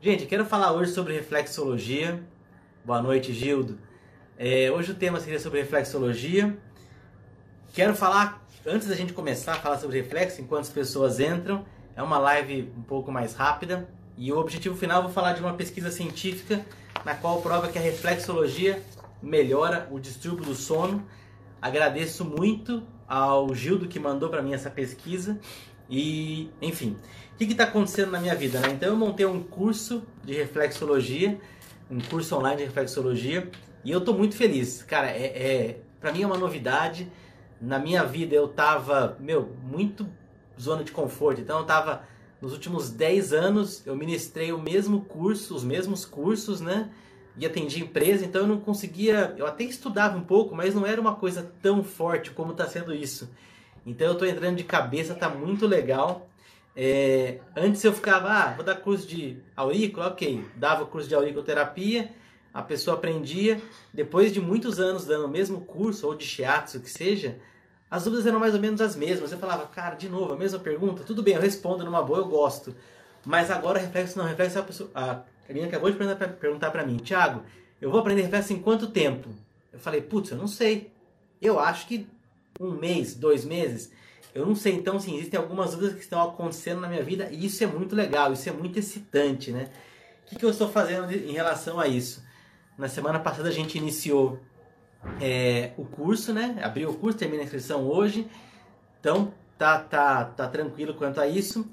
Gente, quero falar hoje sobre reflexologia. Boa noite, Gildo. É, hoje o tema seria sobre reflexologia. Quero falar, antes da gente começar a falar sobre reflexo, enquanto as pessoas entram, é uma live um pouco mais rápida. E o objetivo final, vou falar de uma pesquisa científica na qual prova que a reflexologia melhora o distúrbio do sono. Agradeço muito ao Gildo que mandou para mim essa pesquisa. E, enfim, o que está acontecendo na minha vida? Né? Então, eu montei um curso de reflexologia, um curso online de reflexologia, e eu estou muito feliz. Cara, é, é para mim é uma novidade. Na minha vida eu tava, meu, muito zona de conforto. Então, eu tava nos últimos 10 anos, eu ministrei o mesmo curso, os mesmos cursos, né? E atendi empresa, então eu não conseguia. Eu até estudava um pouco, mas não era uma coisa tão forte como está sendo isso. Então eu estou entrando de cabeça, tá muito legal. É, antes eu ficava, ah, vou dar curso de aurícula, ok. Dava curso de auriculoterapia, a pessoa aprendia. Depois de muitos anos dando o mesmo curso, ou de shiatsu, que seja, as dúvidas eram mais ou menos as mesmas. Eu falava, cara, de novo, a mesma pergunta? Tudo bem, eu respondo numa boa, eu gosto. Mas agora reflexo não, reflexo a pessoa. A menina acabou de perguntar para mim, Thiago, eu vou aprender reflexo em quanto tempo? Eu falei, putz, eu não sei. Eu acho que um mês, dois meses. Eu não sei, então, sim, existem algumas dúvidas que estão acontecendo na minha vida e isso é muito legal, isso é muito excitante, né? O que, que eu estou fazendo em relação a isso? Na semana passada a gente iniciou é, o curso, né? Abriu o curso, termina a inscrição hoje. Então, tá, tá, tá tranquilo quanto a isso.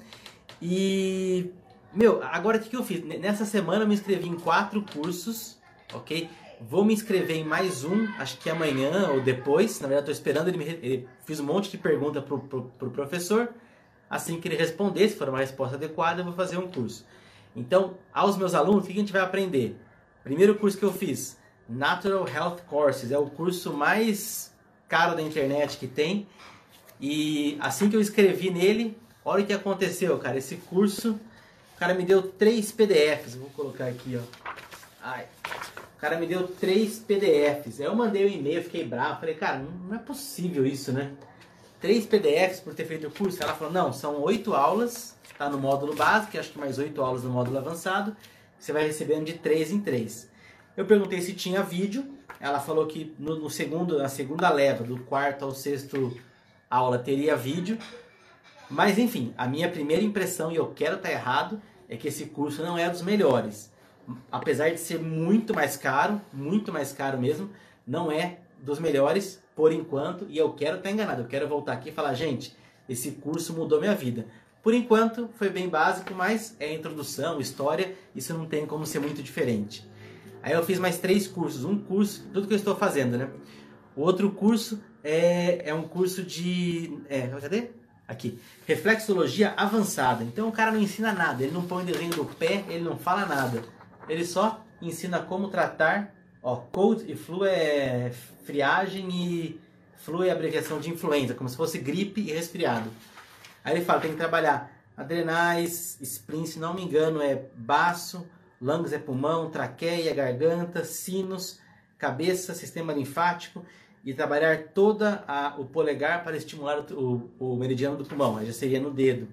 E, meu, agora o que, que eu fiz? Nessa semana eu me inscrevi em quatro cursos, ok? Vou me inscrever em mais um, acho que amanhã ou depois. Na verdade, estou esperando ele, me, ele Fiz um monte de pergunta pro, pro, pro professor. Assim que ele responder, se for uma resposta adequada, eu vou fazer um curso. Então, aos meus alunos, o que a gente vai aprender? Primeiro curso que eu fiz, Natural Health Courses, é o curso mais caro da internet que tem. E assim que eu escrevi nele, olha o que aconteceu, cara. Esse curso, o cara me deu três PDFs. Vou colocar aqui, ó. Ai. O cara me deu três PDFs. Eu mandei um e-mail, fiquei bravo. Falei, cara, não é possível isso, né? Três PDFs por ter feito o curso. Ela falou, não, são oito aulas, tá no módulo básico, acho que mais oito aulas no módulo avançado. Você vai recebendo de três em três. Eu perguntei se tinha vídeo. Ela falou que no, no segundo, na segunda leva, do quarto ao sexto aula, teria vídeo. Mas enfim, a minha primeira impressão, e eu quero estar errado, é que esse curso não é dos melhores apesar de ser muito mais caro, muito mais caro mesmo, não é dos melhores por enquanto e eu quero estar enganado. Eu quero voltar aqui e falar, gente, esse curso mudou minha vida. Por enquanto foi bem básico, mas é introdução, história, isso não tem como ser muito diferente. Aí eu fiz mais três cursos, um curso, tudo que eu estou fazendo, né? O outro curso é, é um curso de. É, cadê? Aqui. Reflexologia avançada. Então o cara não ensina nada, ele não põe desenho do pé, ele não fala nada. Ele só ensina como tratar. Ó, cold e flu é friagem e flu é abreviação de influenza, como se fosse gripe e resfriado. Aí ele fala, tem que trabalhar adrenais, spleen, se não me engano, é baço, lungs é pulmão, traqueia, garganta, sinos, cabeça, sistema linfático e trabalhar toda a, o polegar para estimular o, o, o meridiano do pulmão, aí já seria no dedo.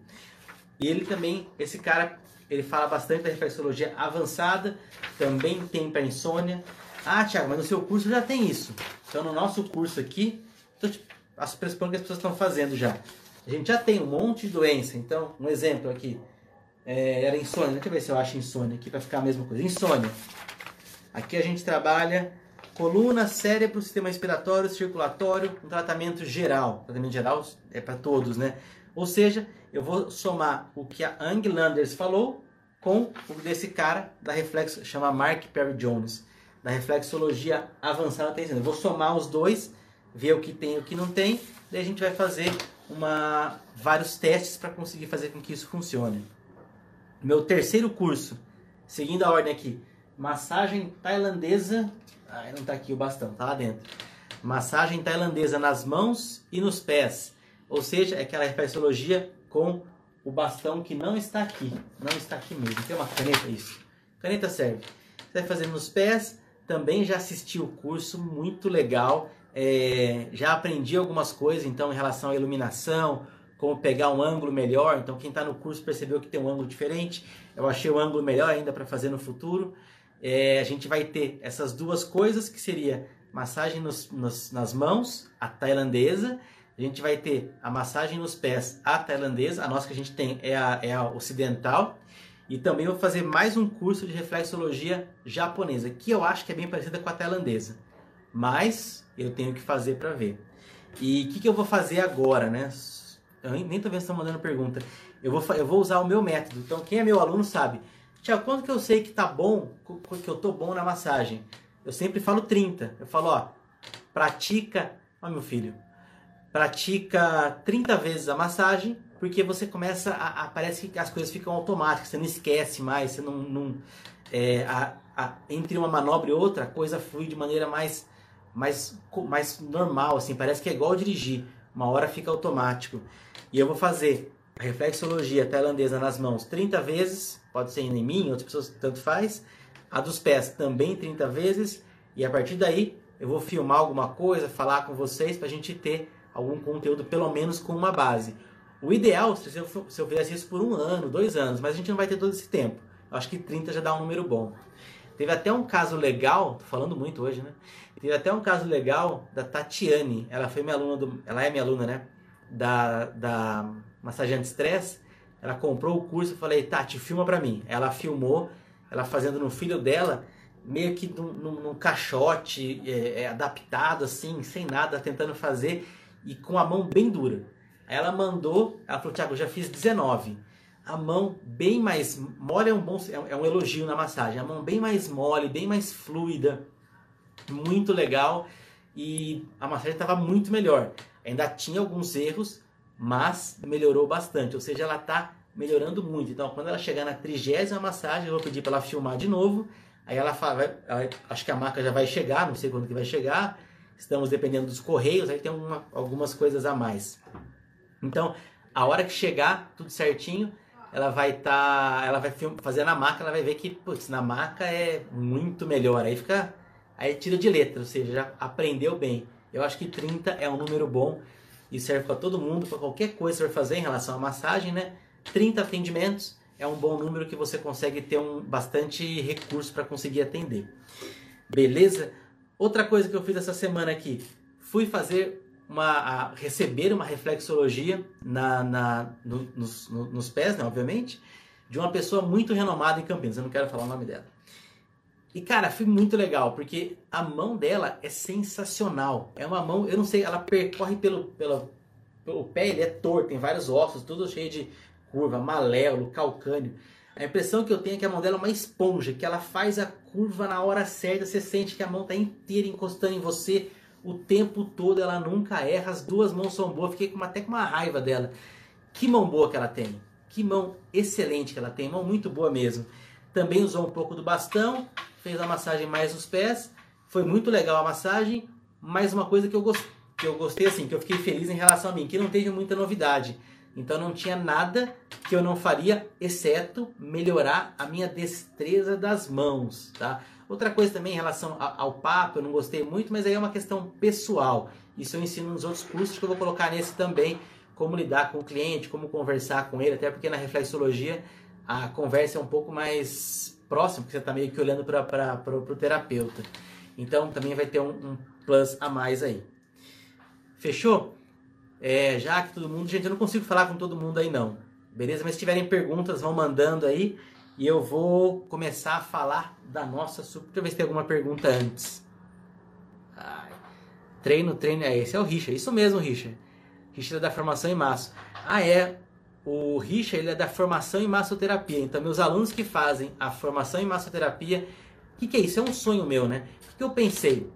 E ele também, esse cara ele fala bastante da reflexologia avançada, também tem para insônia. Ah, Thiago, mas no seu curso já tem isso. Então, no nosso curso aqui, as pressupondo que as pessoas estão fazendo já. A gente já tem um monte de doença. Então, um exemplo aqui. É, era insônia. Deixa eu ver se eu acho insônia aqui para ficar a mesma coisa. Insônia. Aqui a gente trabalha coluna, cérebro, sistema respiratório, circulatório, um tratamento geral. Tratamento geral é para todos, né? Ou seja, eu vou somar o que a Ang Landers falou com o desse cara da reflexo, chama Mark Perry Jones, da reflexologia avançada Eu vou somar os dois, ver o que tem e o que não tem, daí a gente vai fazer uma, vários testes para conseguir fazer com que isso funcione. Meu terceiro curso, seguindo a ordem aqui, massagem tailandesa, ah, não está aqui o bastão, tá lá dentro. Massagem tailandesa nas mãos e nos pés. Ou seja, é aquela reflexologia com o bastão que não está aqui. Não está aqui mesmo. Tem uma caneta, isso. Caneta serve. Você vai fazer nos pés. Também já assisti o curso, muito legal. É, já aprendi algumas coisas, então, em relação à iluminação, como pegar um ângulo melhor. Então, quem está no curso percebeu que tem um ângulo diferente. Eu achei o um ângulo melhor ainda para fazer no futuro. É, a gente vai ter essas duas coisas, que seria massagem nos, nos, nas mãos, a tailandesa. A gente vai ter a massagem nos pés, a tailandesa. A nossa que a gente tem é a, é a ocidental. E também vou fazer mais um curso de reflexologia japonesa, que eu acho que é bem parecida com a tailandesa. Mas eu tenho que fazer para ver. E o que, que eu vou fazer agora, né? Eu nem tô vendo se estão mandando pergunta. Eu vou, eu vou usar o meu método. Então, quem é meu aluno sabe. Tiago, quando que eu sei que tá bom, que eu tô bom na massagem? Eu sempre falo 30. Eu falo, ó, pratica, ó meu filho, pratica 30 vezes a massagem, porque você começa a, a parece que as coisas ficam automáticas, você não esquece mais, você não, não é, a, a, entre uma manobra e outra, a coisa flui de maneira mais, mais, mais normal, assim, parece que é igual dirigir, uma hora fica automático. E eu vou fazer a reflexologia tailandesa nas mãos 30 vezes, pode ser em mim, outras pessoas tanto faz. A dos pés também 30 vezes. E a partir daí eu vou filmar alguma coisa, falar com vocês para a gente ter algum conteúdo pelo menos com uma base. O ideal se eu, se eu fizesse isso por um ano, dois anos, mas a gente não vai ter todo esse tempo. Eu acho que 30 já dá um número bom. Teve até um caso legal, tô falando muito hoje, né? Teve até um caso legal da Tatiane. Ela foi minha aluna do, ela é minha aluna, né? da, da massageante stress, ela comprou o curso, eu falei, Tati, filma pra mim. Ela filmou, ela fazendo no filho dela, meio que num, num, num caixote, é, é, adaptado assim, sem nada, tentando fazer, e com a mão bem dura. Aí ela mandou, ela falou, Tiago, eu já fiz 19. A mão bem mais mole é um bom, é um elogio na massagem. A mão bem mais mole, bem mais fluida, muito legal e a massagem estava muito melhor. Ainda tinha alguns erros, mas melhorou bastante. Ou seja, ela está melhorando muito. Então, quando ela chegar na trigésima massagem, eu vou pedir para ela filmar de novo. Aí ela fala, ela, acho que a marca já vai chegar, não sei quando que vai chegar. Estamos dependendo dos correios, aí tem uma, algumas coisas a mais. Então, a hora que chegar, tudo certinho, ela vai estar, tá, ela vai fazer na maca, ela vai ver que, putz, na maca é muito melhor. Aí fica, aí tira de letra, ou seja, já aprendeu bem. Eu acho que 30 é um número bom e serve para todo mundo, para qualquer coisa que você for fazer em relação à massagem, né? 30 atendimentos é um bom número que você consegue ter um bastante recurso para conseguir atender. Beleza? Outra coisa que eu fiz essa semana aqui, fui fazer uma receber uma reflexologia na, na no, nos, no, nos pés, né, obviamente, de uma pessoa muito renomada em Campinas. Eu não quero falar o nome dela. E cara, foi muito legal, porque a mão dela é sensacional. É uma mão, eu não sei, ela percorre pelo, pelo, pelo pé, ele é torto, tem vários ossos, tudo cheio de curva, maléolo, calcânio. A impressão que eu tenho é que a mão dela é uma esponja, que ela faz a curva na hora certa, você sente que a mão está inteira encostando em você o tempo todo, ela nunca erra, as duas mãos são boas, fiquei até com uma raiva dela. Que mão boa que ela tem, que mão excelente que ela tem, mão muito boa mesmo. Também usou um pouco do bastão, fez a massagem mais nos pés. Foi muito legal a massagem, mas uma coisa que eu, que eu gostei, assim, que eu fiquei feliz em relação a mim, que não teve muita novidade. Então não tinha nada que eu não faria, exceto melhorar a minha destreza das mãos, tá? Outra coisa também em relação ao papo, eu não gostei muito, mas aí é uma questão pessoal. Isso eu ensino nos outros cursos que eu vou colocar nesse também, como lidar com o cliente, como conversar com ele, até porque na reflexologia a conversa é um pouco mais próxima, porque você está meio que olhando para o terapeuta. Então também vai ter um, um, plus a mais aí. Fechou? É, já que todo mundo. Gente, eu não consigo falar com todo mundo aí não. Beleza? Mas se tiverem perguntas, vão mandando aí. E eu vou começar a falar da nossa super. Deixa eu ver se tem alguma pergunta antes. Ai. Treino, treino. É, esse é o Richard. Isso mesmo, Richard. Richard é da formação em massa. Ah, é. O Richard ele é da formação em massoterapia. Então, meus alunos que fazem a formação em massoterapia, o que, que, é isso? É um sonho meu, né? O que eu pensei?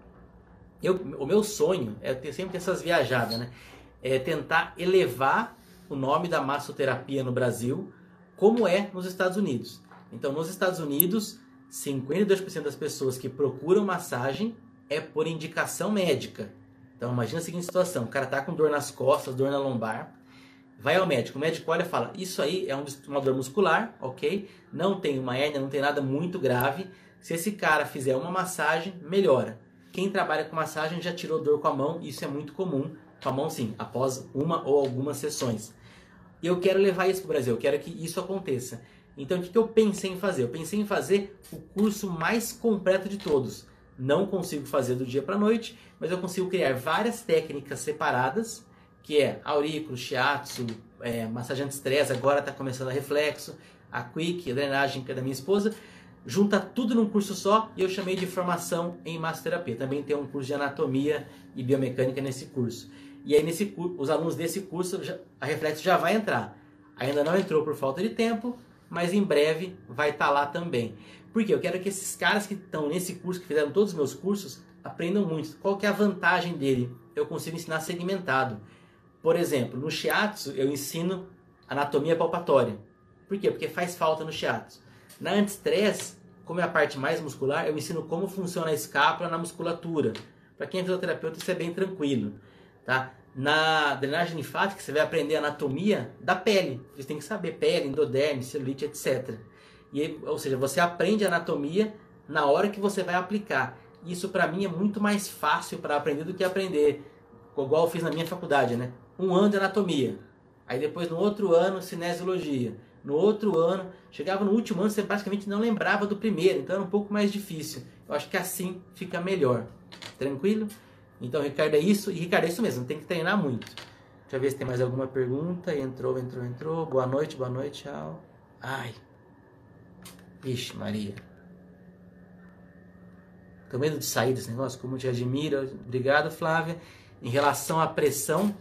Eu, o meu sonho é ter sempre essas viajadas, né? É tentar elevar o nome da massoterapia no Brasil, como é nos Estados Unidos. Então, nos Estados Unidos, 52% das pessoas que procuram massagem é por indicação médica. Então, imagina a seguinte situação: o cara tá com dor nas costas, dor na lombar, vai ao médico, o médico olha e fala: Isso aí é uma dor muscular, ok? Não tem uma hérnia, não tem nada muito grave. Se esse cara fizer uma massagem, melhora. Quem trabalha com massagem já tirou dor com a mão, isso é muito comum. Com a mão, sim, após uma ou algumas sessões. eu quero levar isso para o Brasil, eu quero que isso aconteça. Então, o que eu pensei em fazer? Eu pensei em fazer o curso mais completo de todos. Não consigo fazer do dia para a noite, mas eu consigo criar várias técnicas separadas, que é aurículo, shiatsu, é, massagem anti-estresse, agora está começando a reflexo, a quick, a drenagem, que é da minha esposa, junta tudo num curso só e eu chamei de formação em massoterapia. Também tem um curso de anatomia e biomecânica nesse curso. E aí nesse os alunos desse curso a Reflexo já vai entrar. Ainda não entrou por falta de tempo, mas em breve vai estar tá lá também. Porque eu quero que esses caras que estão nesse curso, que fizeram todos os meus cursos, aprendam muito. Qual que é a vantagem dele? Eu consigo ensinar segmentado. Por exemplo, no shiatsu eu ensino anatomia palpatória. Por quê? Porque faz falta no shiatsu. Na anti-stress, como é a parte mais muscular, eu ensino como funciona a escápula na musculatura. Para quem é fisioterapeuta, isso é bem tranquilo. Tá? Na drenagem linfática, você vai aprender anatomia da pele. Você tem que saber pele, endoderme, celulite, etc. E, ou seja, você aprende anatomia na hora que você vai aplicar. Isso para mim é muito mais fácil para aprender do que aprender, igual eu fiz na minha faculdade, né? Um ano de anatomia. Aí depois no outro ano, cinesiologia no outro ano, chegava no último ano, você basicamente não lembrava do primeiro, então era um pouco mais difícil. Eu acho que assim fica melhor. Tranquilo? Então, Ricardo, é isso. E Ricardo, é isso mesmo, tem que treinar muito. Deixa eu ver se tem mais alguma pergunta. Entrou, entrou, entrou. Boa noite, boa noite, tchau. Ai. Vixe, Maria. Tô medo de sair desse negócio, como te admiro. Obrigado, Flávia. Em relação à pressão,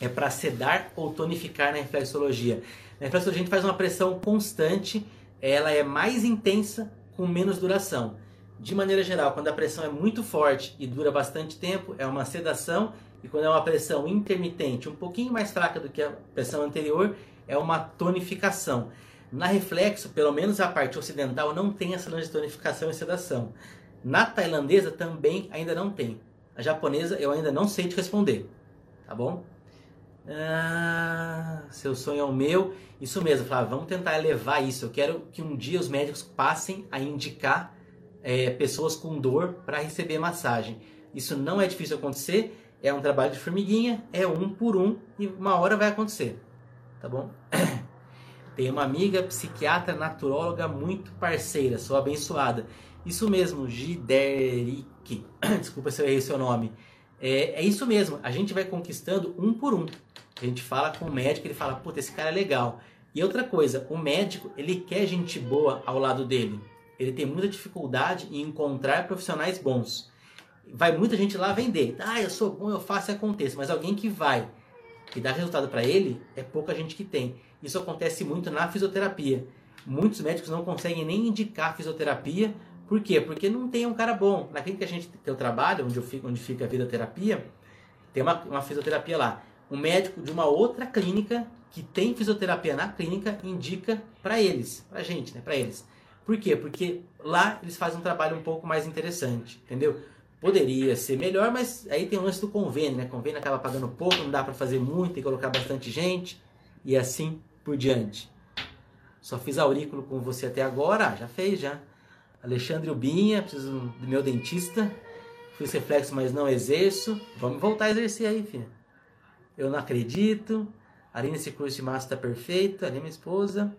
é para sedar ou tonificar na reflexologia. Na reflexologia a gente faz uma pressão constante, ela é mais intensa com menos duração. De maneira geral, quando a pressão é muito forte e dura bastante tempo, é uma sedação, e quando é uma pressão intermitente, um pouquinho mais fraca do que a pressão anterior, é uma tonificação. Na reflexo, pelo menos a parte ocidental, não tem essa de tonificação e sedação. Na tailandesa também ainda não tem. A japonesa eu ainda não sei te responder, tá bom? Ah, seu sonho é o meu. Isso mesmo, Flávio, vamos tentar elevar isso. Eu quero que um dia os médicos passem a indicar é, pessoas com dor para receber massagem. Isso não é difícil acontecer, é um trabalho de formiguinha, é um por um e uma hora vai acontecer. Tá bom? Tem uma amiga psiquiatra naturóloga muito parceira, sou abençoada. Isso mesmo, Gideric. Desculpa se eu errei seu nome. É, é isso mesmo, a gente vai conquistando um por um. A gente fala com o médico, ele fala, puta, esse cara é legal. E outra coisa, o médico, ele quer gente boa ao lado dele. Ele tem muita dificuldade em encontrar profissionais bons. Vai muita gente lá vender. Ah, eu sou bom, eu faço e aconteça. Mas alguém que vai e dá resultado para ele, é pouca gente que tem. Isso acontece muito na fisioterapia. Muitos médicos não conseguem nem indicar fisioterapia. Por quê? Porque não tem um cara bom. Na clínica que, a gente, que eu trabalho, onde, eu fico, onde fica a fisioterapia, tem uma, uma fisioterapia lá um médico de uma outra clínica que tem fisioterapia na clínica indica para eles, para gente, né, para eles. Por quê? Porque lá eles fazem um trabalho um pouco mais interessante, entendeu? Poderia ser melhor, mas aí tem o lance do convênio, né? Convênio acaba pagando pouco, não dá para fazer muito, que colocar bastante gente e assim por diante. Só fiz aurículo com você até agora, ah, já fez já. Alexandre Ubinha, preciso do meu dentista. Fiz reflexo, mas não exerço. Vamos voltar a exercer aí, filha. Eu não acredito. Aline, esse curso de massa está perfeito. Ali, minha esposa.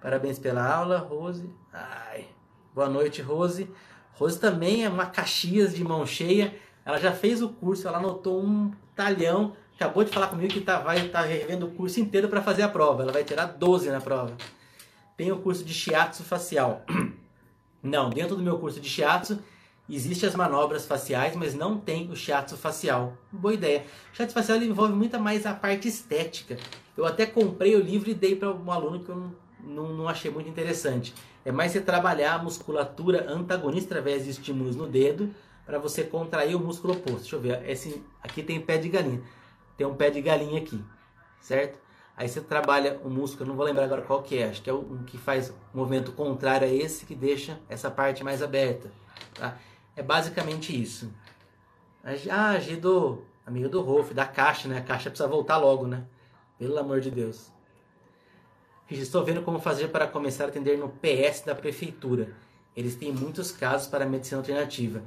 Parabéns pela aula, Rose. Ai. Boa noite, Rose. Rose também é uma Caxias de mão cheia. Ela já fez o curso, ela anotou um talhão. Acabou de falar comigo que tá, vai estar tá revendo o curso inteiro para fazer a prova. Ela vai tirar 12 na prova. Tem o curso de shiatsu facial. Não, dentro do meu curso de shiatsu Existem as manobras faciais, mas não tem o shiatsu facial. Boa ideia. O shiatsu facial envolve muito mais a parte estética. Eu até comprei o livro e dei para um aluno que eu não, não, não, achei muito interessante. É mais você trabalhar a musculatura antagonista através de estímulos no dedo para você contrair o músculo oposto. Deixa eu ver. Esse, aqui tem pé de galinha. Tem um pé de galinha aqui, certo? Aí você trabalha o músculo, não vou lembrar agora qual que é, acho que é o que faz o movimento contrário a esse que deixa essa parte mais aberta. Tá? É basicamente isso. Ah, Gido, amigo do Rolf, da Caixa, né? A Caixa precisa voltar logo, né? Pelo amor de Deus. Estou vendo como fazer para começar a atender no PS da prefeitura. Eles têm muitos casos para medicina alternativa.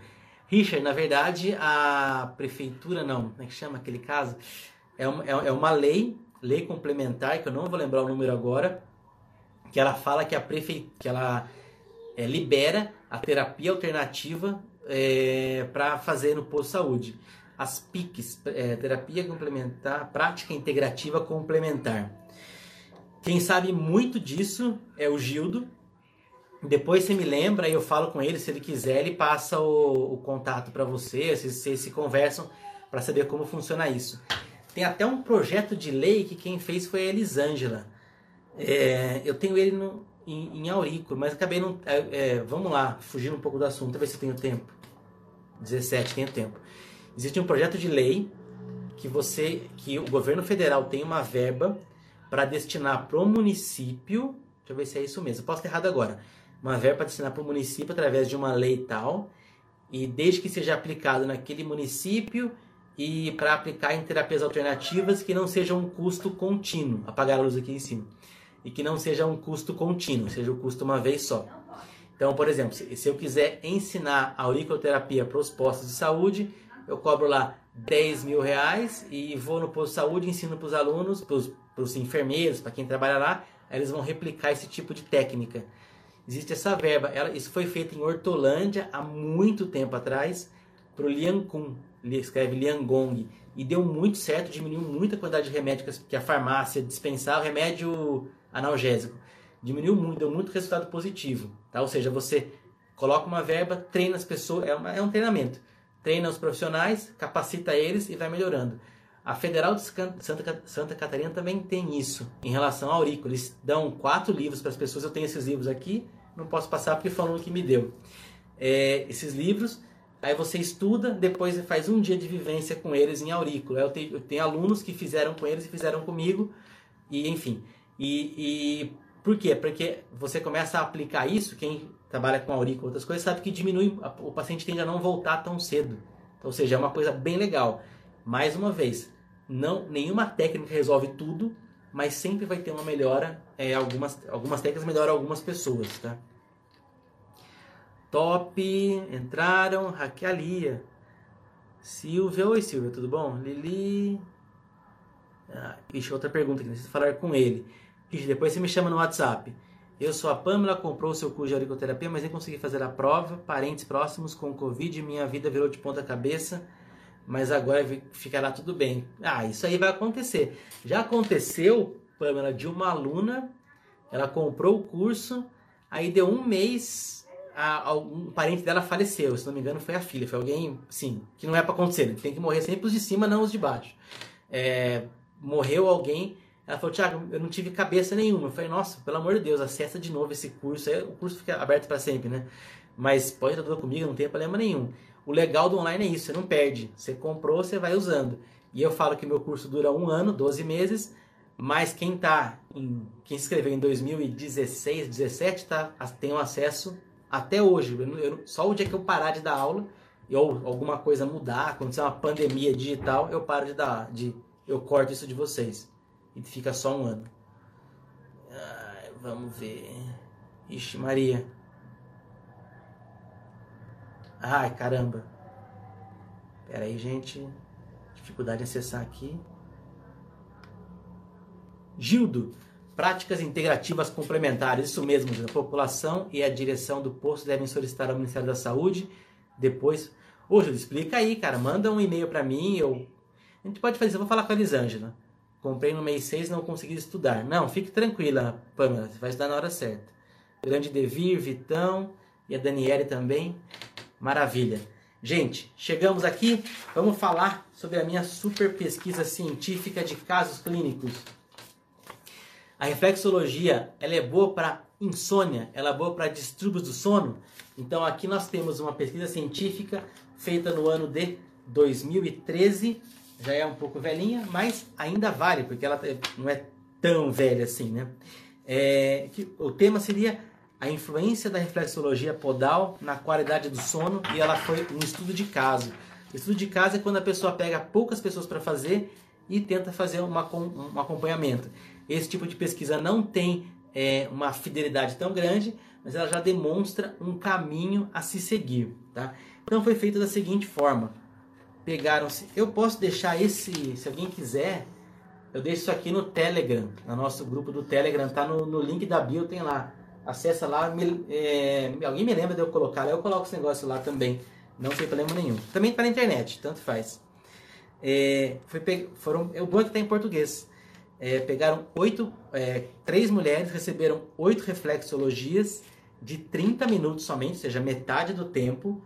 Richard, na verdade, a prefeitura não, como é que chama aquele caso? É uma, é, é uma lei lei complementar, que eu não vou lembrar o número agora, que ela fala que a prefeitura, que ela é, libera a terapia alternativa é, para fazer no posto de saúde. As PICs, é, terapia complementar, prática integrativa complementar. Quem sabe muito disso é o Gildo. Depois você me lembra e eu falo com ele, se ele quiser, ele passa o, o contato para você, vocês, vocês se conversam para saber como funciona isso. Tem até um projeto de lei que quem fez foi a Elisângela. É, eu tenho ele no, em, em aurículo, mas acabei não. É, é, vamos lá, fugindo um pouco do assunto, ver se eu tenho tempo. 17, tenho tempo. Existe um projeto de lei que você, que o governo federal tem uma verba para destinar para o município. Deixa eu ver se é isso mesmo. Posso ter errado agora. Uma verba para destinar para o município através de uma lei tal. E desde que seja aplicado naquele município e para aplicar em terapias alternativas que não seja um custo contínuo. Apagar a luz aqui em cima. E que não seja um custo contínuo, seja o custo uma vez só. Então, por exemplo, se eu quiser ensinar a auriculoterapia para os postos de saúde, eu cobro lá 10 mil reais e vou no posto de saúde, ensino para os alunos, para os enfermeiros, para quem trabalha lá, eles vão replicar esse tipo de técnica. Existe essa verba, ela, isso foi feito em Hortolândia há muito tempo atrás, para o Lian Kun, escreve Lian Gong, e deu muito certo, diminuiu muito a quantidade de remédios que a farmácia dispensava, remédio analgésico. Diminuiu muito, deu muito resultado positivo. Tá? Ou seja, você coloca uma verba, treina as pessoas, é, uma, é um treinamento. Treina os profissionais, capacita eles e vai melhorando. A Federal de Santa, Santa Catarina também tem isso em relação ao aurículo. Eles dão quatro livros para as pessoas. Eu tenho esses livros aqui, não posso passar porque falou que me deu. É, esses livros, aí você estuda, depois faz um dia de vivência com eles em aurículo. Eu tenho, eu tenho alunos que fizeram com eles e fizeram comigo, e enfim. E, e por quê? Porque você começa a aplicar isso, quem trabalha com aurículo outras coisas, sabe que diminui, o paciente tende a não voltar tão cedo. Então, ou seja, é uma coisa bem legal. Mais uma vez, não nenhuma técnica resolve tudo, mas sempre vai ter uma melhora. É, algumas, algumas técnicas melhoram algumas pessoas, tá? Top, entraram, Raquelia, Silvia, oi Silvia, tudo bom? Lili, ah, ixi, outra pergunta que necessito falar com ele. Depois você me chama no WhatsApp. Eu sou a Pamela, comprou o seu curso de auriculoterapia, mas nem consegui fazer a prova. Parentes próximos com Covid, minha vida virou de ponta cabeça, mas agora ficará tudo bem. Ah, isso aí vai acontecer. Já aconteceu, Pamela, de uma aluna, ela comprou o curso, aí deu um mês, um parente dela faleceu. Se não me engano, foi a filha, foi alguém, sim, que não é para acontecer. Tem que morrer sempre os de cima, não os de baixo. É, morreu alguém ela falou, Tiago, eu não tive cabeça nenhuma. Eu falei, nossa, pelo amor de Deus, acessa de novo esse curso. O curso fica aberto para sempre, né? Mas pode estar tudo comigo, não tem problema nenhum. O legal do online é isso, você não perde. Você comprou, você vai usando. E eu falo que meu curso dura um ano, 12 meses, mas quem tá em, quem se inscreveu em 2016, 17, tá, tem um acesso até hoje. Eu, eu, só o dia que eu parar de dar aula, ou alguma coisa mudar, acontecer uma pandemia digital, eu paro de dar, de, eu corto isso de vocês e fica só um ano. Vamos ver. Ixi, Maria. Ai, caramba. Pera aí, gente. Dificuldade de acessar aqui. Gildo. Práticas integrativas complementares. Isso mesmo, a população e a direção do posto devem solicitar ao Ministério da Saúde. Depois. Ô, Gildo, explica aí, cara. Manda um e-mail para mim. Eu... A gente pode fazer. Eu vou falar com a Elisângela. Comprei no mês 6 não consegui estudar. Não, fique tranquila, Pamela, você vai estudar na hora certa. Grande Devir, Vitão e a Daniele também. Maravilha. Gente, chegamos aqui, vamos falar sobre a minha super pesquisa científica de casos clínicos. A reflexologia, ela é boa para insônia, ela é boa para distúrbios do sono. Então aqui nós temos uma pesquisa científica feita no ano de 2013 já é um pouco velhinha, mas ainda vale, porque ela não é tão velha assim, né? É, que, o tema seria a influência da reflexologia podal na qualidade do sono e ela foi um estudo de caso. estudo de caso é quando a pessoa pega poucas pessoas para fazer e tenta fazer uma, um acompanhamento. Esse tipo de pesquisa não tem é, uma fidelidade tão grande, mas ela já demonstra um caminho a se seguir. Tá? Então foi feito da seguinte forma: pegaram-se. Eu posso deixar esse, se alguém quiser, Eu deixo isso aqui no Telegram, no nosso grupo do Telegram, tá no, no link da bio, tem lá. Acessa lá, me, é, alguém me lembra de eu colocar lá, eu coloco esse negócio lá também, não tem problema nenhum. Também tá na internet, tanto faz. É, foi, foram, o bom é que tá em português. É, pegaram oito, é, três mulheres receberam oito reflexologias de 30 minutos somente, ou seja, metade do tempo,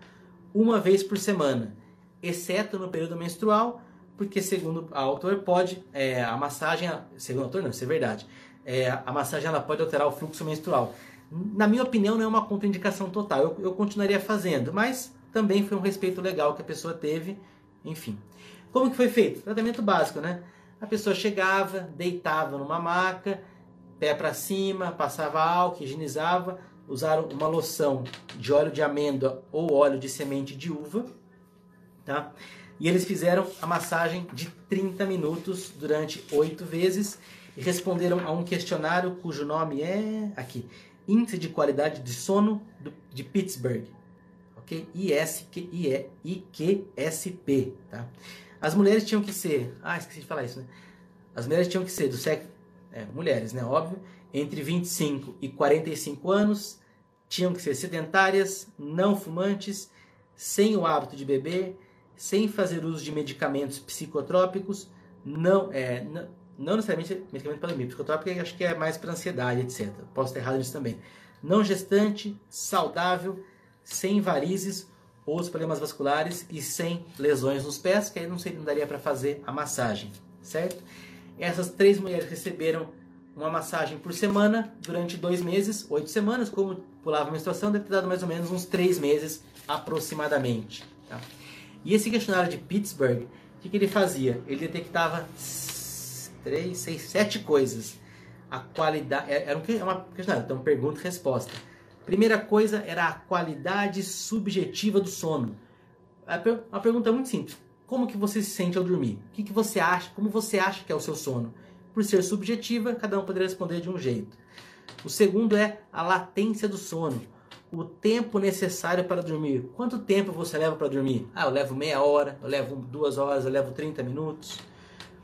uma vez por semana, exceto no período menstrual, porque segundo o autor pode é, a massagem, segundo o autor não, isso é verdade, é, a massagem ela pode alterar o fluxo menstrual. Na minha opinião, não é uma contraindicação total. Eu, eu continuaria fazendo, mas também foi um respeito legal que a pessoa teve, enfim. Como que foi feito? Tratamento básico, né? A pessoa chegava, deitava numa maca, pé para cima, passava álcool, higienizava, usaram uma loção de óleo de amêndoa ou óleo de semente de uva, tá? E eles fizeram a massagem de 30 minutos durante oito vezes e responderam a um questionário cujo nome é aqui, Índice de Qualidade de Sono de Pittsburgh, ok? IQSP, tá? As mulheres tinham que ser, ah, esqueci de falar isso, né? As mulheres tinham que ser do sexo, é, mulheres, né? Óbvio, entre 25 e 45 anos, tinham que ser sedentárias, não fumantes, sem o hábito de beber, sem fazer uso de medicamentos psicotrópicos, não, é, não, necessariamente medicamento para dormir, psicotrópico acho que é mais para ansiedade, etc. Posso estar errado nisso também. Não gestante, saudável, sem varizes ou os problemas vasculares e sem lesões nos pés, que aí não, sei, não daria para fazer a massagem, certo? Essas três mulheres receberam uma massagem por semana durante dois meses, oito semanas. Como pulava a menstruação, deve ter dado mais ou menos uns três meses aproximadamente. Tá? E esse questionário de Pittsburgh, o que, que ele fazia? Ele detectava três, seis, sete coisas. A qualidade. É, era um, é uma questionário, então pergunta e resposta. Primeira coisa era a qualidade subjetiva do sono. Uma pergunta muito simples. Como que você se sente ao dormir? O que, que você acha? Como você acha que é o seu sono? Por ser subjetiva, cada um poderia responder de um jeito. O segundo é a latência do sono. O tempo necessário para dormir. Quanto tempo você leva para dormir? Ah, eu levo meia hora, eu levo duas horas, eu levo 30 minutos.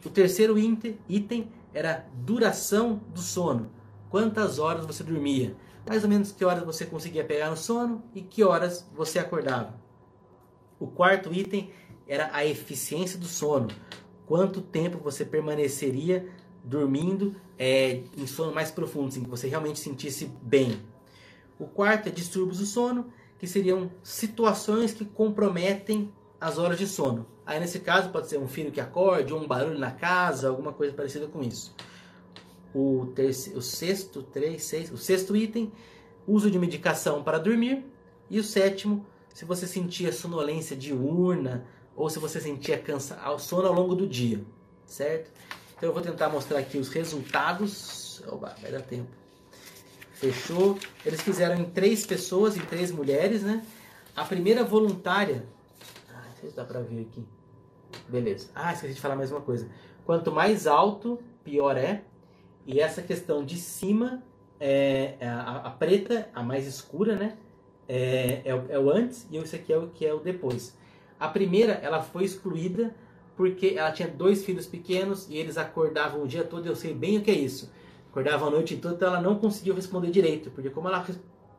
O terceiro item era duração do sono. Quantas horas você dormia? Mais ou menos que horas você conseguia pegar no sono e que horas você acordava. O quarto item era a eficiência do sono. Quanto tempo você permaneceria dormindo é, em sono mais profundo, assim, que você realmente sentisse bem. O quarto é distúrbios do sono, que seriam situações que comprometem as horas de sono. Aí nesse caso pode ser um filho que acorde, ou um barulho na casa, alguma coisa parecida com isso. O, terceiro, o sexto, três, seis, o sexto item, uso de medicação para dormir. E o sétimo, se você sentia sonolência diurna ou se você sentia cansa, sono ao longo do dia, certo? Então eu vou tentar mostrar aqui os resultados. Oba, vai dar tempo. Fechou. Eles fizeram em três pessoas, em três mulheres, né? A primeira voluntária. Ah, não sei se dá pra ver aqui. Beleza. Ah, esqueci de falar mais uma coisa. Quanto mais alto, pior é. E essa questão de cima, é, é a, a preta, a mais escura, né? É, é, o, é o antes e esse aqui é o que é o depois. A primeira, ela foi excluída porque ela tinha dois filhos pequenos e eles acordavam o dia todo, eu sei bem o que é isso. Acordavam a noite toda, então ela não conseguiu responder direito, porque como ela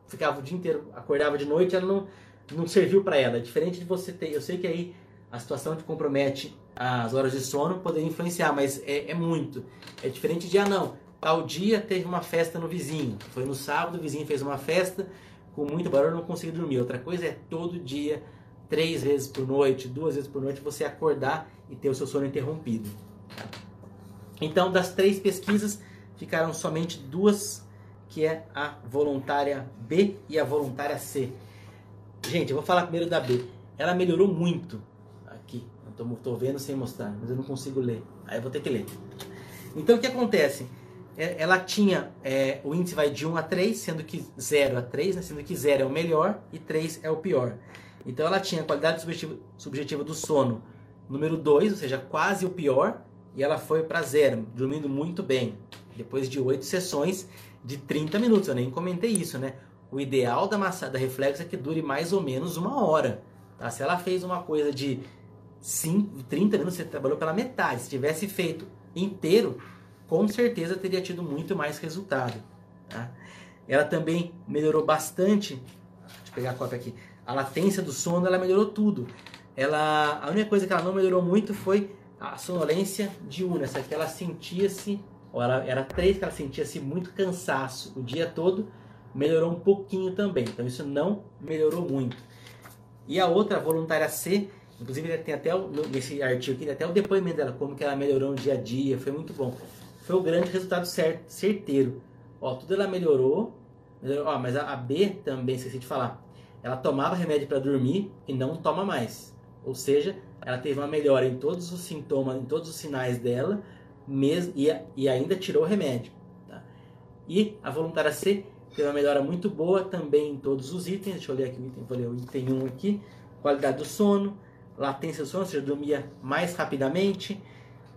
ficava o dia inteiro, acordava de noite, ela não, não serviu para ela. Diferente de você ter, eu sei que aí a situação que compromete as horas de sono poderia influenciar, mas é, é muito. É diferente de, ah não, tal dia teve uma festa no vizinho, foi no sábado, o vizinho fez uma festa, com muito barulho, não consegui dormir. Outra coisa é todo dia três vezes por noite, duas vezes por noite, você acordar e ter o seu sono interrompido. Então, das três pesquisas, ficaram somente duas, que é a voluntária B e a voluntária C. Gente, eu vou falar primeiro da B. Ela melhorou muito. Aqui, estou vendo sem mostrar, mas eu não consigo ler. Aí eu vou ter que ler. Então, o que acontece? É, ela tinha, é, o índice vai de 1 a 3, sendo que 0 a 3, né? sendo que 0 é o melhor e 3 é o pior. Então ela tinha qualidade subjetiva, subjetiva do sono número 2, ou seja, quase o pior, e ela foi para zero, dormindo muito bem. Depois de oito sessões de 30 minutos, eu nem comentei isso, né? O ideal da massagem da reflexo é que dure mais ou menos uma hora. Tá? Se ela fez uma coisa de 5, 30 minutos, você trabalhou pela metade. Se tivesse feito inteiro, com certeza teria tido muito mais resultado. Tá? Ela também melhorou bastante, deixa eu pegar a cópia aqui, a latência do sono, ela melhorou tudo. Ela, a única coisa que ela não melhorou muito foi a sonolência diurna, essa que ela sentia-se, ou ela era três que ela sentia-se muito cansaço o dia todo, melhorou um pouquinho também. Então isso não melhorou muito. E a outra, a voluntária C, inclusive tem até nesse artigo aqui, até o depoimento dela, como que ela melhorou no dia a dia, foi muito bom. Foi o grande resultado certo, certeiro. Ó, tudo ela melhorou, melhorou ó, mas a, a B também, esqueci de falar. Ela tomava remédio para dormir e não toma mais. Ou seja, ela teve uma melhora em todos os sintomas, em todos os sinais dela, mesmo, e, e ainda tirou o remédio. Tá? E a voluntária C teve uma melhora muito boa também em todos os itens. Deixa eu ler aqui o item, vou ler o item 1 aqui. Qualidade do sono, latência do sono, ou seja, dormia mais rapidamente,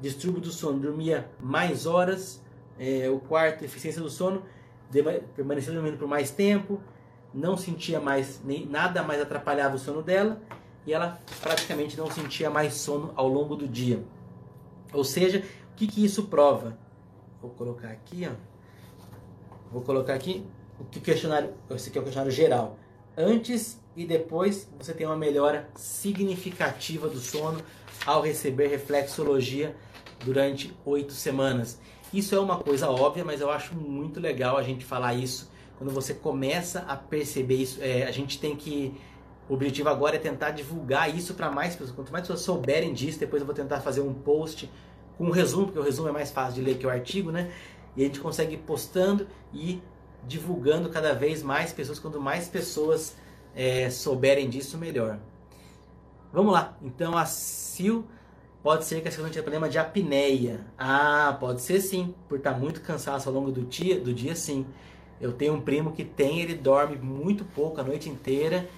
distúrbio do sono, dormia mais horas. É, o quarto, eficiência do sono, permanecia dormindo por mais tempo, não sentia mais, nem nada mais atrapalhava o sono dela e ela praticamente não sentia mais sono ao longo do dia. Ou seja, o que, que isso prova? Vou colocar aqui, ó. Vou colocar aqui o que questionário, esse aqui é o questionário geral. Antes e depois você tem uma melhora significativa do sono ao receber reflexologia durante oito semanas. Isso é uma coisa óbvia, mas eu acho muito legal a gente falar isso quando você começa a perceber isso. É, a gente tem que o objetivo agora é tentar divulgar isso para mais pessoas. Quanto mais pessoas souberem disso, depois eu vou tentar fazer um post com um resumo, porque o resumo é mais fácil de ler que o artigo, né? E a gente consegue postando e divulgando cada vez mais pessoas. Quanto mais pessoas é, souberem disso, melhor. Vamos lá. Então a Sil pode ser que a Sil tenha problema de apneia. Ah, pode ser sim, por estar muito cansado ao longo do dia, do dia sim. Eu tenho um primo que tem, ele dorme muito pouco a noite inteira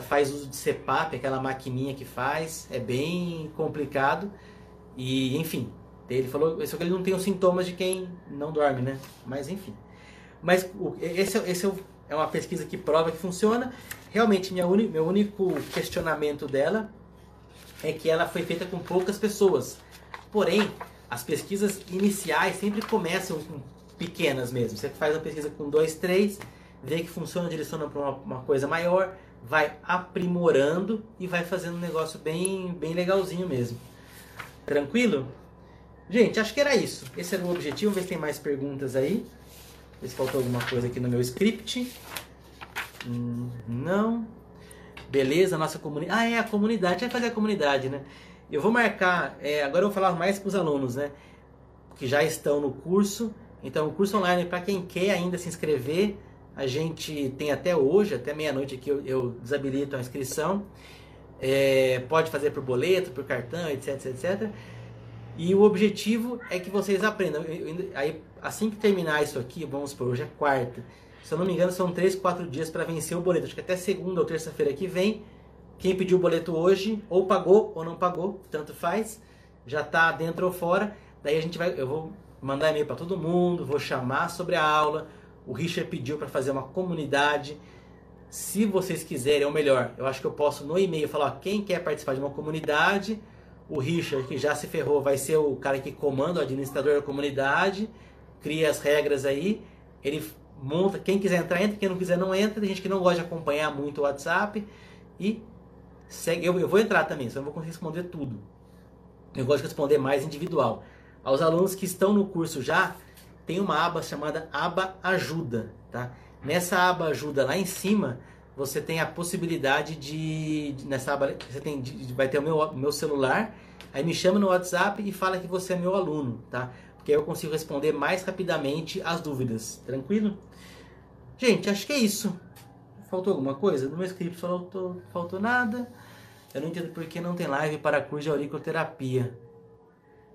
faz uso de CPAP, aquela maquininha que faz, é bem complicado. E, enfim, ele falou, só que ele não tem os sintomas de quem não dorme, né? Mas, enfim. Mas esse, esse é uma pesquisa que prova que funciona. Realmente, minha uni, meu único questionamento dela é que ela foi feita com poucas pessoas. Porém, as pesquisas iniciais sempre começam com pequenas mesmo. Você faz uma pesquisa com dois, três, vê que funciona, direciona para uma, uma coisa maior, vai aprimorando e vai fazendo um negócio bem, bem legalzinho mesmo. Tranquilo? Gente, acho que era isso. Esse era o objetivo. Ver se tem mais perguntas aí. Ver se faltou alguma coisa aqui no meu script. Hum, não. Beleza, nossa comunidade. Ah, é a comunidade. Vai fazer a comunidade, né? Eu vou marcar. É, agora eu vou falar mais para os alunos, né? Que já estão no curso. Então, o curso online, para quem quer ainda se inscrever, a gente tem até hoje, até meia-noite aqui eu, eu, desabilito a inscrição. É, pode fazer por boleto, por cartão, etc, etc. E o objetivo é que vocês aprendam. Aí, assim que terminar isso aqui, vamos por hoje é quarta. Se eu não me engano, são três, quatro dias para vencer o boleto. Acho que até segunda ou terça-feira que vem. Quem pediu o boleto hoje, ou pagou ou não pagou, tanto faz, já está dentro ou fora. Daí a gente vai, eu vou mandar e-mail para todo mundo, vou chamar sobre a aula, o Richard pediu para fazer uma comunidade. Se vocês quiserem, ou melhor, eu acho que eu posso no e-mail falar ó, quem quer participar de uma comunidade. O Richard, que já se ferrou, vai ser o cara que comanda, o administrador da comunidade, cria as regras aí. Ele monta, quem quiser entrar, entra, quem não quiser, não entra. Tem gente que não gosta de acompanhar muito o WhatsApp. E segue, eu, eu vou entrar também, só não vou conseguir responder tudo. Eu gosto de responder mais individual. Aos alunos que estão no curso já, tem uma aba chamada aba ajuda, tá? Nessa aba ajuda lá em cima, você tem a possibilidade de nessa aba você tem vai ter o meu, meu celular, aí me chama no WhatsApp e fala que você é meu aluno, tá? Porque aí eu consigo responder mais rapidamente as dúvidas, tranquilo? Gente, acho que é isso. Faltou alguma coisa? No meu script faltou, faltou nada. Eu não entendo por que não tem live para curso de auriculoterapia.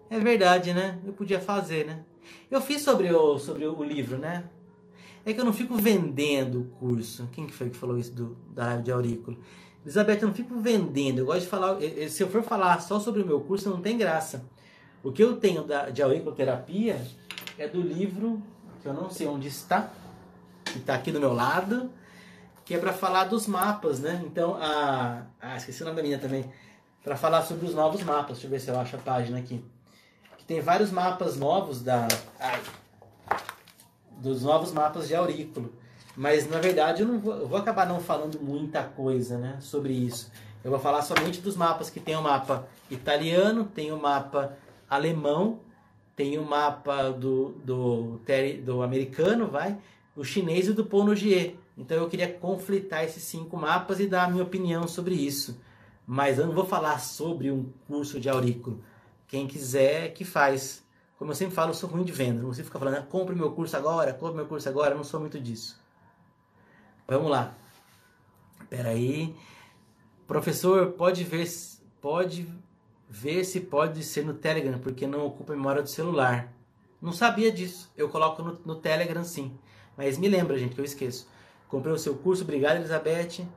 É verdade, né? Eu podia fazer, né? Eu fiz sobre o, sobre o livro, né? É que eu não fico vendendo o curso. Quem que foi que falou isso do, da live de aurículo? Elizabeth, eu não fico vendendo. Eu gosto de falar. Se eu for falar só sobre o meu curso, não tem graça. O que eu tenho da, de auriculoterapia é do livro, que eu não sei onde está, que está aqui do meu lado, que é para falar dos mapas, né? Então, a. Ah, esqueci o nome da minha também. Para falar sobre os novos mapas. Deixa eu ver se eu acho a página aqui tem vários mapas novos da ai, dos novos mapas de aurículo. Mas na verdade eu não vou, eu vou acabar não falando muita coisa, né, sobre isso. Eu vou falar somente dos mapas que tem o mapa italiano, tem o mapa alemão, tem o mapa do, do, do americano, vai, o chinês e do Ponogier. Então eu queria conflitar esses cinco mapas e dar a minha opinião sobre isso. Mas eu não vou falar sobre um curso de aurículo. Quem quiser, que faz. Como eu sempre falo, eu sou ruim de venda. Não sei ficar falando, ah, compre meu curso agora, compre meu curso agora. Eu não sou muito disso. Vamos lá. Espera aí. Professor, pode ver, pode ver se pode ser no Telegram, porque não ocupa memória do celular. Não sabia disso. Eu coloco no, no Telegram sim. Mas me lembra, gente, que eu esqueço. Comprei o seu curso, obrigado, Elizabeth.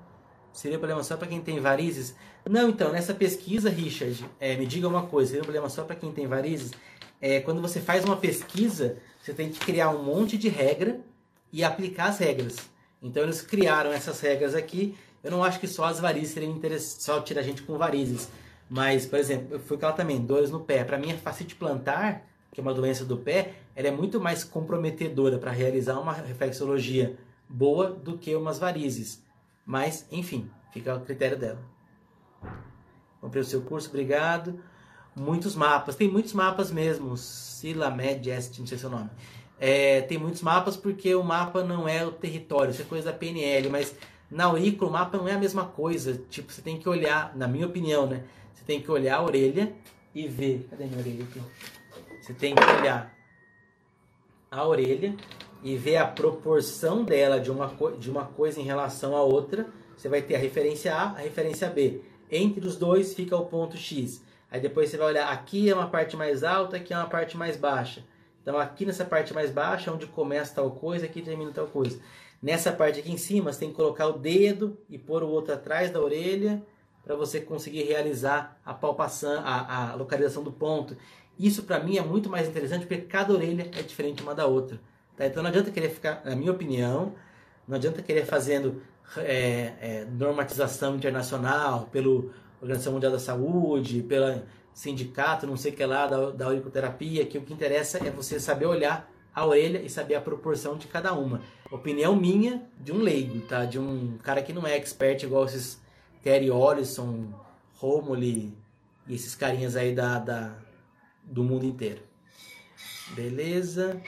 Seria problema só para quem tem varizes? Não, então, nessa pesquisa, Richard, é, me diga uma coisa: seria problema só para quem tem varizes? É, quando você faz uma pesquisa, você tem que criar um monte de regra e aplicar as regras. Então, eles criaram essas regras aqui eu não acho que só as varizes seriam interessantes, só tirar gente com varizes. Mas, por exemplo, eu fui aquela também, dores no pé. Para mim, a fascite plantar, que é uma doença do pé, ela é muito mais comprometedora para realizar uma reflexologia boa do que umas varizes. Mas, enfim, fica ao critério dela. Comprei o seu curso, obrigado. Muitos mapas, tem muitos mapas mesmo. Silamed Est, não sei seu nome. É, tem muitos mapas porque o mapa não é o território, isso é coisa da PNL, mas na aurícula, o mapa não é a mesma coisa. Tipo, você tem que olhar, na minha opinião, né? Você tem que olhar a orelha e ver. Cadê minha orelha aqui? Você tem que olhar a orelha e ver a proporção dela de uma, de uma coisa em relação à outra. Você vai ter a referência A, a referência B. Entre os dois fica o ponto X. Aí depois você vai olhar, aqui é uma parte mais alta, aqui é uma parte mais baixa. Então aqui nessa parte mais baixa, onde começa tal coisa, aqui termina tal coisa. Nessa parte aqui em cima, você tem que colocar o dedo e pôr o outro atrás da orelha para você conseguir realizar a palpação, a, a localização do ponto. Isso para mim é muito mais interessante porque cada orelha é diferente uma da outra. Tá? Então não adianta querer ficar, na minha opinião, não adianta querer fazendo é, é, normatização internacional pelo Organização Mundial da Saúde, pelo sindicato, não sei o que lá, da, da auriculoterapia, que o que interessa é você saber olhar a orelha e saber a proporção de cada uma. Opinião minha de um leigo, tá? De um cara que não é expert igual esses Terry Ollison, Romoli e esses carinhas aí da, da, do mundo inteiro. Beleza?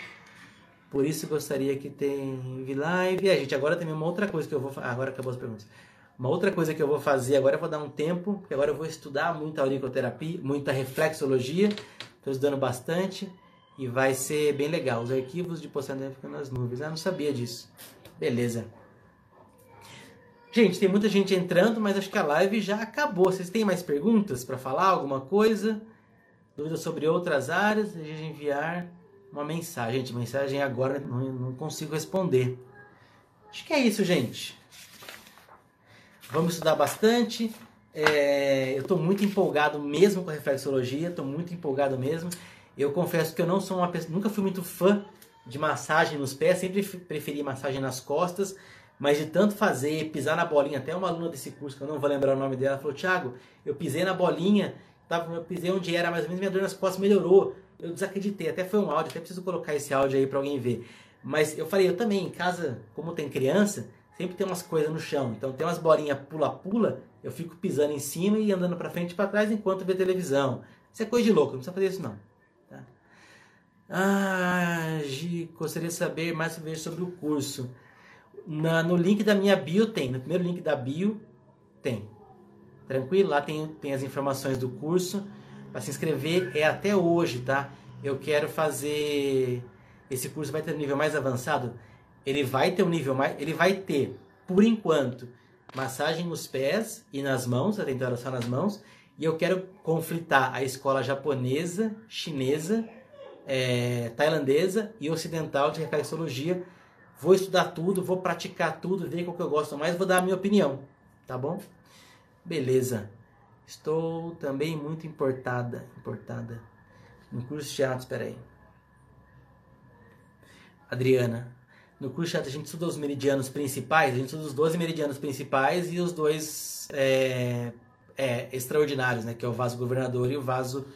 Por isso gostaria que tem live. É, gente, agora tem uma outra coisa que eu vou Agora acabou as perguntas. Uma outra coisa que eu vou fazer agora, eu vou dar um tempo, porque agora eu vou estudar muita auriculoterapia, muita reflexologia. Estou estudando bastante. E vai ser bem legal. Os arquivos de postagem ficam nas nuvens. Ah, não sabia disso. Beleza. Gente, tem muita gente entrando, mas acho que a live já acabou. Vocês têm mais perguntas para falar? Alguma coisa? Dúvidas sobre outras áreas? Deseja enviar uma mensagem. Gente, mensagem agora não, não consigo responder. Acho que é isso, gente. Vamos estudar bastante. É, eu estou muito empolgado mesmo com a reflexologia, estou muito empolgado mesmo. Eu confesso que eu não sou uma pessoa, nunca fui muito fã de massagem nos pés, sempre preferi massagem nas costas, mas de tanto fazer, pisar na bolinha, até uma aluna desse curso, que eu não vou lembrar o nome dela, falou: Thiago, eu pisei na bolinha, tava, eu pisei onde era, mais ou menos minha dor nas costas melhorou. Eu desacreditei, até foi um áudio, até preciso colocar esse áudio aí para alguém ver. Mas eu falei, eu também, em casa, como tem criança, sempre tem umas coisas no chão. Então tem umas bolinhas pula-pula, eu fico pisando em cima e andando para frente e para trás enquanto vê televisão. Isso é coisa de louco, não precisa fazer isso não. Ah, Gi, gostaria de saber mais sobre o curso. Na, no link da minha bio tem, no primeiro link da bio tem. Tranquilo? Lá tem, tem as informações do curso. Para se inscrever é até hoje, tá? Eu quero fazer. Esse curso vai ter um nível mais avançado? Ele vai ter um nível mais. Ele vai ter, por enquanto, massagem nos pés e nas mãos, até era só nas mãos. E eu quero conflitar a escola japonesa, chinesa é, tailandesa e ocidental de reflexologia. Vou estudar tudo, vou praticar tudo, ver qual que eu gosto mais, vou dar a minha opinião, tá bom? Beleza. Estou também muito importada, importada no curso de teatro, espera aí. Adriana, no curso de teatro a gente estuda os meridianos principais, a gente estuda os 12 meridianos principais e os dois é, é, extraordinários, né, que é o vaso governador e o vaso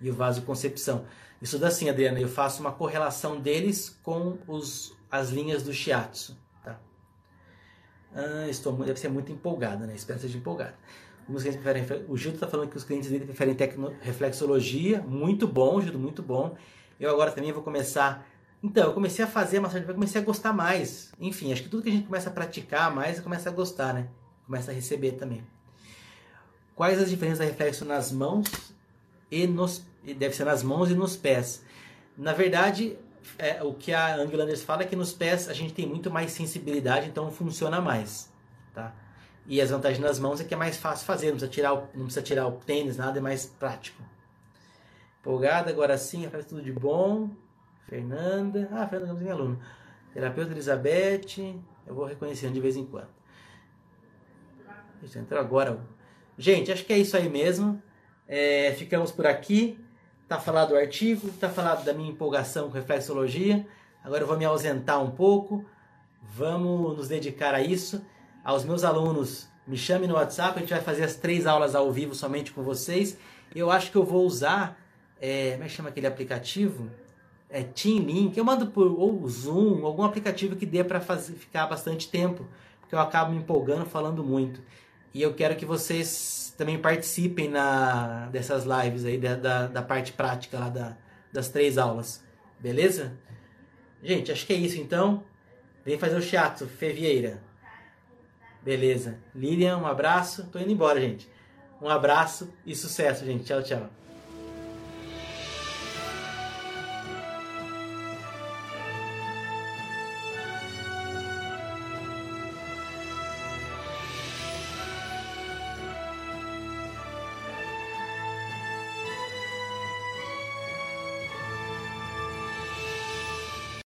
e o vasoconcepção. Estuda assim, Adriana, eu faço uma correlação deles com os, as linhas do shiatsu. Tá? Ah, estou, deve ser muito empolgada, né? Espero que seja empolgada. Preferem, o Gildo está falando que os clientes dele preferem tecno, reflexologia. Muito bom, Gildo, muito bom. Eu agora também vou começar. Então, eu comecei a fazer a massagem, comecei a gostar mais. Enfim, acho que tudo que a gente começa a praticar mais, começa a gostar, né? Começa a receber também. Quais as diferenças da reflexo nas mãos e nos deve ser nas mãos e nos pés. Na verdade, é, o que a Anglanders fala é que nos pés a gente tem muito mais sensibilidade, então funciona mais, tá? E as vantagens nas mãos é que é mais fácil fazer, não precisa tirar o, não precisa tirar o tênis, nada, é mais prático. Empolgada, agora sim, faz tudo de bom. Fernanda, ah, Fernanda Gomes é minha aluna. Terapeuta Elizabeth, eu vou reconhecendo de vez em quando. Entrar agora. Gente, acho que é isso aí mesmo. É, ficamos por aqui. Tá falado o artigo, tá falado da minha empolgação com reflexologia. Agora eu vou me ausentar um pouco. Vamos nos dedicar a isso. Aos meus alunos, me chame no WhatsApp, a gente vai fazer as três aulas ao vivo somente com vocês. Eu acho que eu vou usar, é, como é que chama aquele aplicativo? É Team Link. Eu mando por ou Zoom, algum aplicativo que dê para ficar bastante tempo, porque eu acabo me empolgando falando muito. E eu quero que vocês também participem na, dessas lives aí, da, da, da parte prática lá da, das três aulas. Beleza? Gente, acho que é isso então. Vem fazer o chato, Fevieira. Beleza. Lilian, um abraço. Tô indo embora, gente. Um abraço e sucesso, gente. Tchau, tchau.